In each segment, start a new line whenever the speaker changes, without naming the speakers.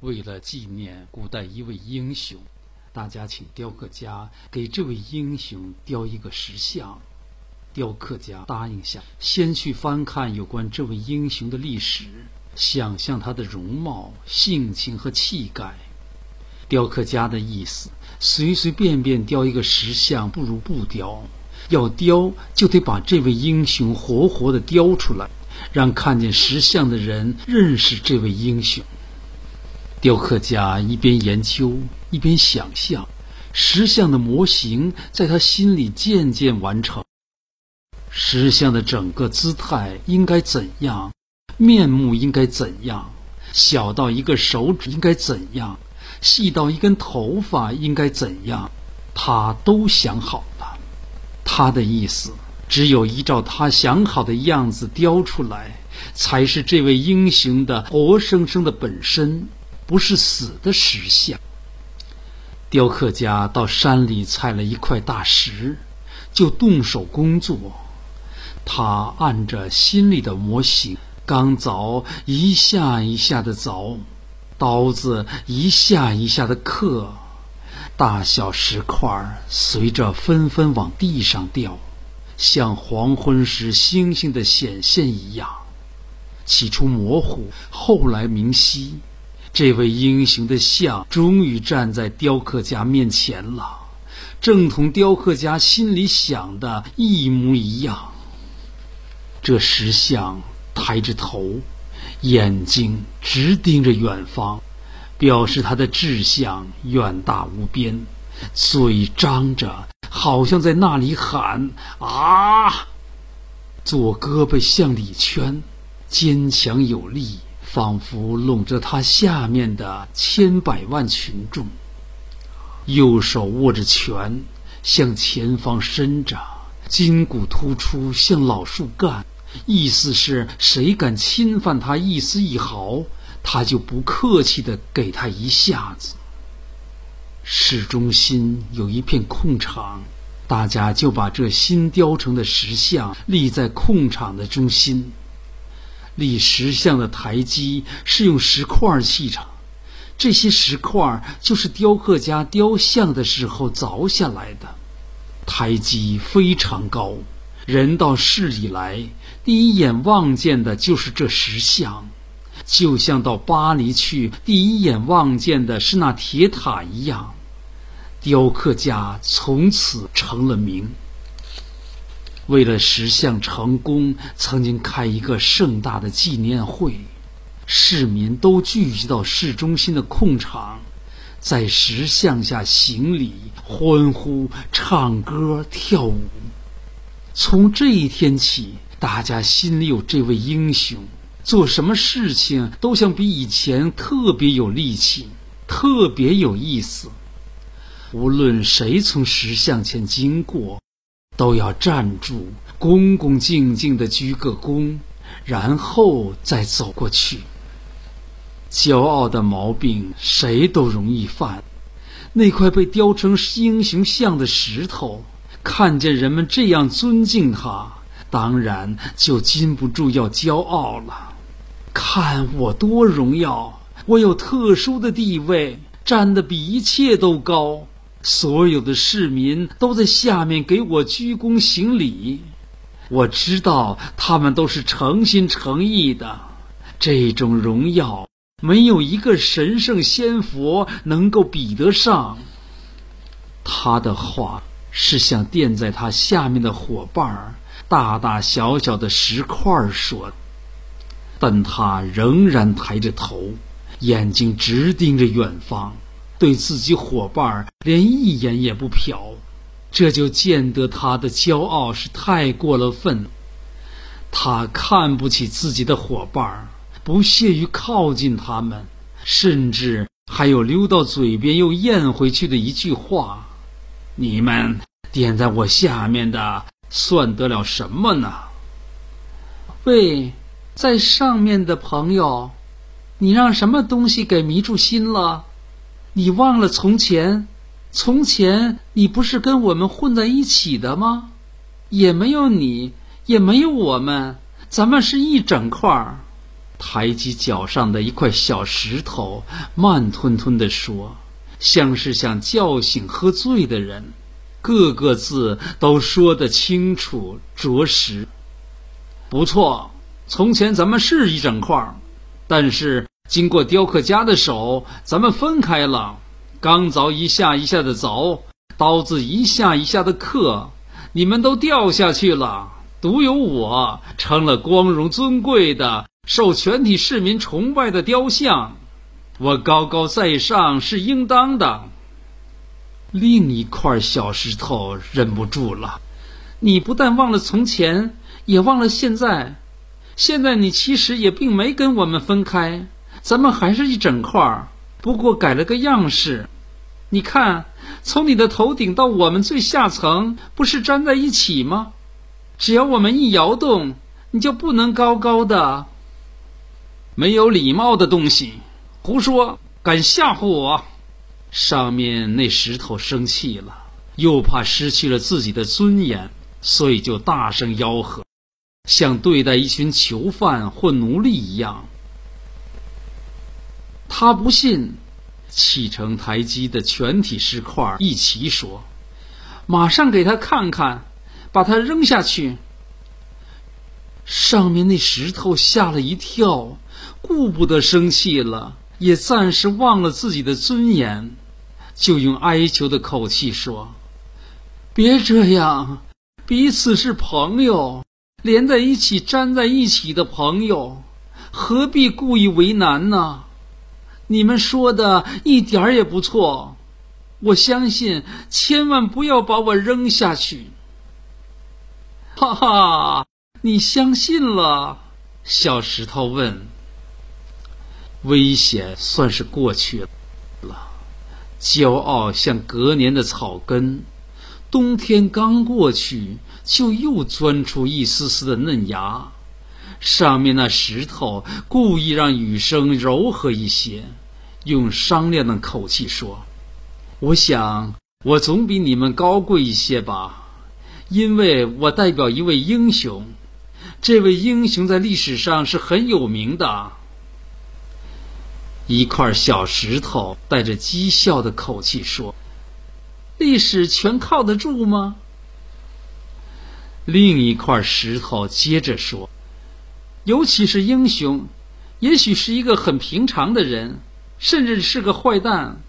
为了纪念古代一位英雄，大家请雕刻家给这位英雄雕一个石像。雕刻家答应下，先去翻看有关这位英雄的历史，想象他的容貌、性情和气概。雕刻家的意思，随随便便雕一个石像不如不雕，要雕就得把这位英雄活活的雕出来。让看见石像的人认识这位英雄。雕刻家一边研究一边想象，石像的模型在他心里渐渐完成。石像的整个姿态应该怎样？面目应该怎样？小到一个手指应该怎样？细到一根头发应该怎样？他都想好了。他的意思。只有依照他想好的样子雕出来，才是这位英雄的活生生的本身，不是死的石像。雕刻家到山里采了一块大石，就动手工作。他按着心里的模型，钢凿一下一下的凿，刀子一下一下的刻，大小石块随着纷纷往地上掉。像黄昏时星星的显现一样，起初模糊，后来明晰。这位英雄的像终于站在雕刻家面前了，正同雕刻家心里想的一模一样。这石像抬着头，眼睛直盯着远方，表示他的志向远大无边，嘴张着。好像在那里喊啊！左胳膊向里圈，坚强有力，仿佛拢着他下面的千百万群众。右手握着拳，向前方伸着，筋骨突出，像老树干。意思是谁敢侵犯他一丝一毫，他就不客气的给他一下子。市中心有一片空场，大家就把这新雕成的石像立在空场的中心。立石像的台基是用石块砌成，这些石块就是雕刻家雕像的时候凿下来的。台基非常高，人到市里来，第一眼望见的就是这石像。就像到巴黎去，第一眼望见的是那铁塔一样，雕刻家从此成了名。为了石像成功，曾经开一个盛大的纪念会，市民都聚集到市中心的空场，在石像下行礼、欢呼、唱歌、跳舞。从这一天起，大家心里有这位英雄。做什么事情都像比以前特别有力气，特别有意思。无论谁从石像前经过，都要站住，恭恭敬敬的鞠个躬，然后再走过去。骄傲的毛病谁都容易犯。那块被雕成英雄像的石头，看见人们这样尊敬他，当然就禁不住要骄傲了。看我多荣耀！我有特殊的地位，站得比一切都高。所有的市民都在下面给我鞠躬行礼。我知道他们都是诚心诚意的。这种荣耀，没有一个神圣仙佛能够比得上。他的话是向垫在他下面的伙伴儿，大大小小的石块说。但他仍然抬着头，眼睛直盯着远方，对自己伙伴连一眼也不瞟，这就见得他的骄傲是太过了分。他看不起自己的伙伴，不屑于靠近他们，甚至还有溜到嘴边又咽回去的一句话：“你们垫在我下面的，算得了什么呢？”喂。在上面的朋友，你让什么东西给迷住心了？你忘了从前？从前你不是跟我们混在一起的吗？也没有你，也没有我们，咱们是一整块儿。抬起脚上的一块小石头，慢吞吞地说，像是想叫醒喝醉的人，个个字都说得清楚着实。不错，从前咱们是一整块儿，但是经过雕刻家的手，咱们分开了。钢凿一下一下的凿，刀子一下一下的刻，你们都掉下去了，独有我成了光荣尊贵的、受全体市民崇拜的雕像。我高高在上是应当的。另一块小石头忍不住了：“你不但忘了从前，也忘了现在。现在你其实也并没跟我们分开，咱们还是一整块儿。”不过改了个样式，你看，从你的头顶到我们最下层，不是粘在一起吗？只要我们一摇动，你就不能高高的。没有礼貌的东西，胡说，敢吓唬我！上面那石头生气了，又怕失去了自己的尊严，所以就大声吆喝，像对待一群囚犯或奴隶一样。他不信，砌成台基的全体石块一齐说：“马上给他看看，把他扔下去。”上面那石头吓了一跳，顾不得生气了，也暂时忘了自己的尊严，就用哀求的口气说：“别这样，彼此是朋友，连在一起、粘在一起的朋友，何必故意为难呢？”你们说的一点儿也不错，我相信，千万不要把我扔下去。哈哈，你相信了？小石头问。危险算是过去了，骄傲像隔年的草根，冬天刚过去，就又钻出一丝丝的嫩芽。上面那石头故意让雨声柔和一些，用商量的口气说：“我想我总比你们高贵一些吧，因为我代表一位英雄。这位英雄在历史上是很有名的。”一块小石头带着讥笑的口气说：“历史全靠得住吗？”另一块石头接着说。尤其是英雄，也许是一个很平常的人，甚至是个坏蛋，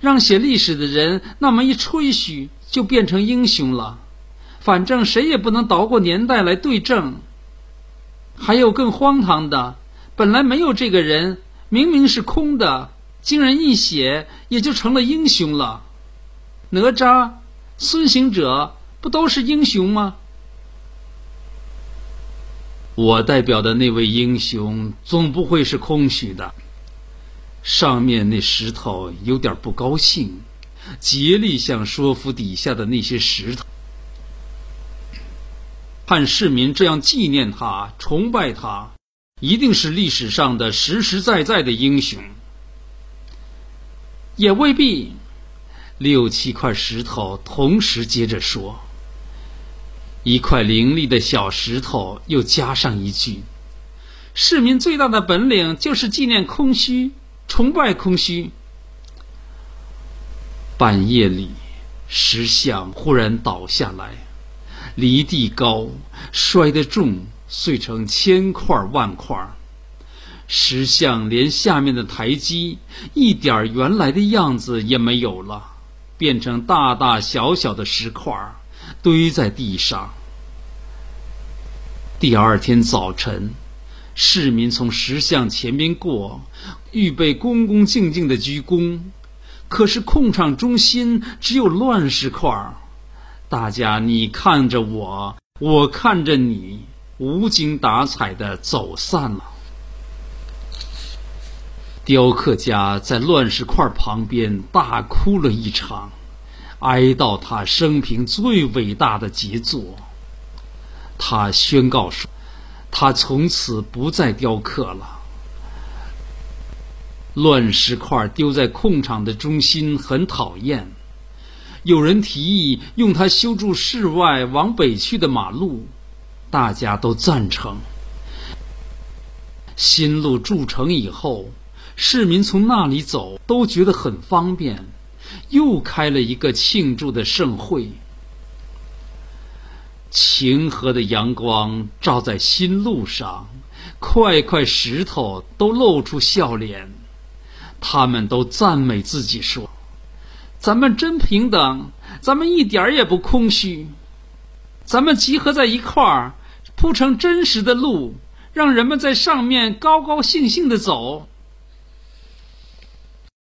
让写历史的人那么一吹嘘，就变成英雄了。反正谁也不能倒过年代来对证。还有更荒唐的，本来没有这个人，明明是空的，竟然一写也就成了英雄了。哪吒、孙行者不都是英雄吗？我代表的那位英雄总不会是空虚的。上面那石头有点不高兴，竭力想说服底下的那些石头，看市民这样纪念他、崇拜他，一定是历史上的实实在在的英雄。也未必，六七块石头同时接着说。一块凌厉的小石头又加上一句：“市民最大的本领就是纪念空虚，崇拜空虚。”半夜里，石像忽然倒下来，离地高，摔得重，碎成千块万块。石像连下面的台基一点原来的样子也没有了，变成大大小小的石块。堆在地上。第二天早晨，市民从石像前边过，预备恭恭敬敬的鞠躬。可是空场中心只有乱石块儿大家你看着我，我看着你，无精打采的走散了。雕刻家在乱石块旁边大哭了一场。哀悼他生平最伟大的杰作。他宣告说：“他从此不再雕刻了。乱石块丢在空场的中心很讨厌。有人提议用它修筑室外往北去的马路，大家都赞成。新路筑成以后，市民从那里走都觉得很方便，又开了一个庆祝的盛会。晴和的阳光照在新路上，块块石头都露出笑脸，他们都赞美自己说：“咱们真平等，咱们一点儿也不空虚，咱们集合在一块儿，铺成真实的路。”让人们在上面高高兴兴的走，